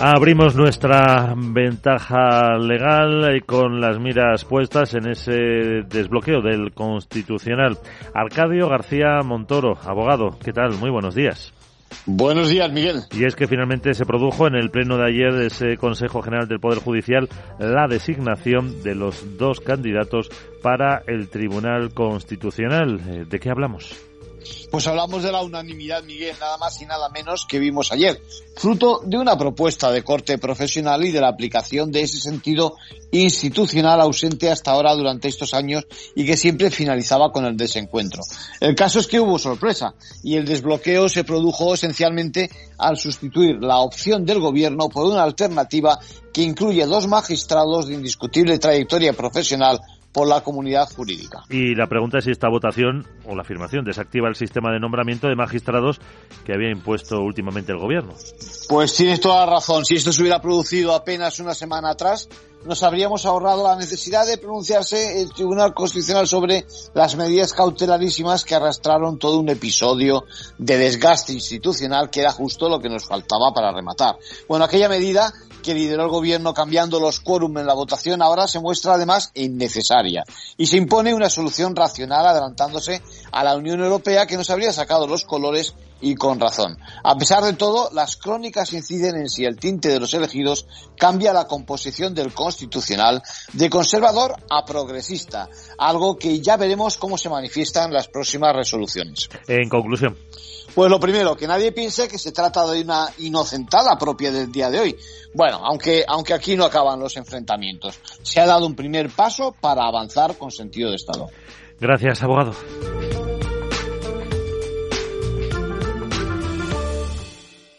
Abrimos nuestra ventaja legal con las miras puestas en ese desbloqueo del Constitucional. Arcadio García Montoro, abogado, ¿qué tal? Muy buenos días. Buenos días, Miguel. Y es que finalmente se produjo en el pleno de ayer de ese Consejo General del Poder Judicial la designación de los dos candidatos para el Tribunal Constitucional. Eh, ¿De qué hablamos? Pues hablamos de la unanimidad, Miguel, nada más y nada menos que vimos ayer, fruto de una propuesta de corte profesional y de la aplicación de ese sentido institucional ausente hasta ahora durante estos años y que siempre finalizaba con el desencuentro. El caso es que hubo sorpresa y el desbloqueo se produjo esencialmente al sustituir la opción del gobierno por una alternativa que incluye dos magistrados de indiscutible trayectoria profesional por la comunidad jurídica. Y la pregunta es si esta votación o la afirmación desactiva el sistema de nombramiento de magistrados que había impuesto últimamente el gobierno. Pues tienes toda la razón. Si esto se hubiera producido apenas una semana atrás, nos habríamos ahorrado la necesidad de pronunciarse el Tribunal Constitucional sobre las medidas cautelarísimas que arrastraron todo un episodio de desgaste institucional que era justo lo que nos faltaba para rematar. Bueno, aquella medida que lideró el gobierno cambiando los quórum en la votación ahora se muestra además innecesaria y se impone una solución racional adelantándose a la Unión Europea que nos habría sacado los colores y con razón. A pesar de todo, las crónicas inciden en si el tinte de los elegidos cambia la composición del constitucional de conservador a progresista, algo que ya veremos cómo se manifiesta en las próximas resoluciones. En conclusión. Pues lo primero, que nadie piense que se trata de una inocentada propia del día de hoy. Bueno, aunque, aunque aquí no acaban los enfrentamientos. Se ha dado un primer paso para avanzar con sentido de Estado. Gracias, abogado.